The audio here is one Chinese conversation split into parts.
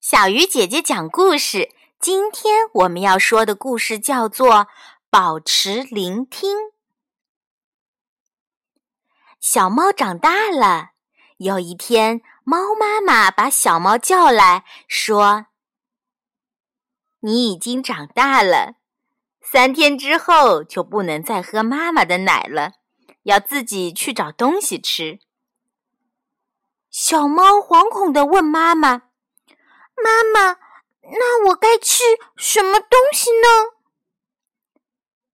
小鱼姐姐讲故事。今天我们要说的故事叫做《保持聆听》。小猫长大了。有一天，猫妈妈把小猫叫来说：“你已经长大了，三天之后就不能再喝妈妈的奶了，要自己去找东西吃。”小猫惶恐地问妈妈。妈妈，那我该吃什么东西呢？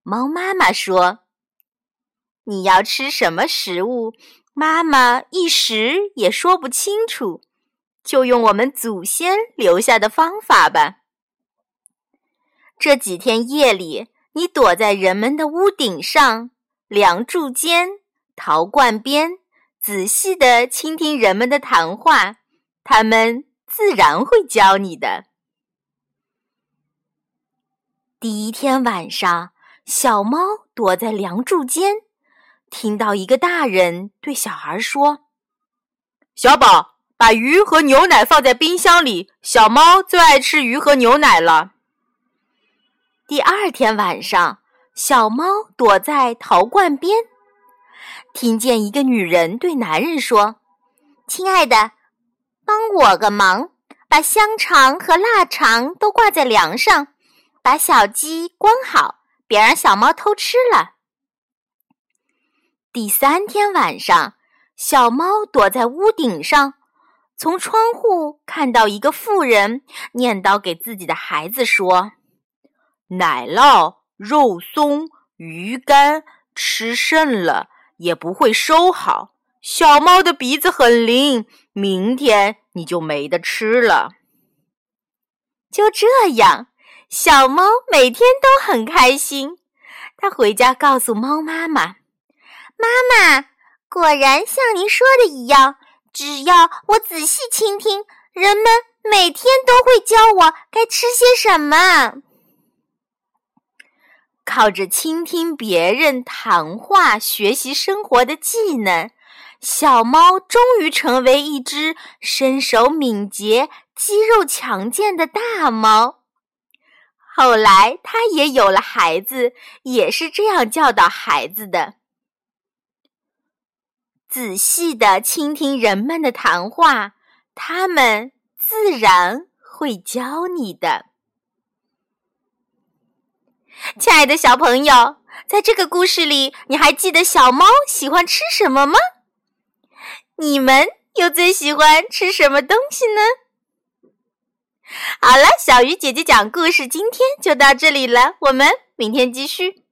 猫妈妈说：“你要吃什么食物，妈妈一时也说不清楚，就用我们祖先留下的方法吧。这几天夜里，你躲在人们的屋顶上、梁柱间、陶罐边，仔细的倾听人们的谈话，他们。”自然会教你的。第一天晚上，小猫躲在梁柱间，听到一个大人对小孩说：“小宝，把鱼和牛奶放在冰箱里，小猫最爱吃鱼和牛奶了。”第二天晚上，小猫躲在陶罐边，听见一个女人对男人说：“亲爱的。”帮我个忙，把香肠和腊肠都挂在梁上，把小鸡关好，别让小猫偷吃了。第三天晚上，小猫躲在屋顶上，从窗户看到一个妇人念叨给自己的孩子说：“奶酪、肉松、鱼干，吃剩了也不会收好。”小猫的鼻子很灵，明天你就没得吃了。就这样，小猫每天都很开心。它回家告诉猫妈妈：“妈妈，果然像您说的一样，只要我仔细倾听，人们每天都会教我该吃些什么。”靠着倾听别人谈话，学习生活的技能。小猫终于成为一只身手敏捷、肌肉强健的大猫。后来，它也有了孩子，也是这样教导孩子的：仔细的倾听人们的谈话，他们自然会教你的。亲爱的小朋友，在这个故事里，你还记得小猫喜欢吃什么吗？你们又最喜欢吃什么东西呢？好了，小鱼姐姐讲故事，今天就到这里了，我们明天继续。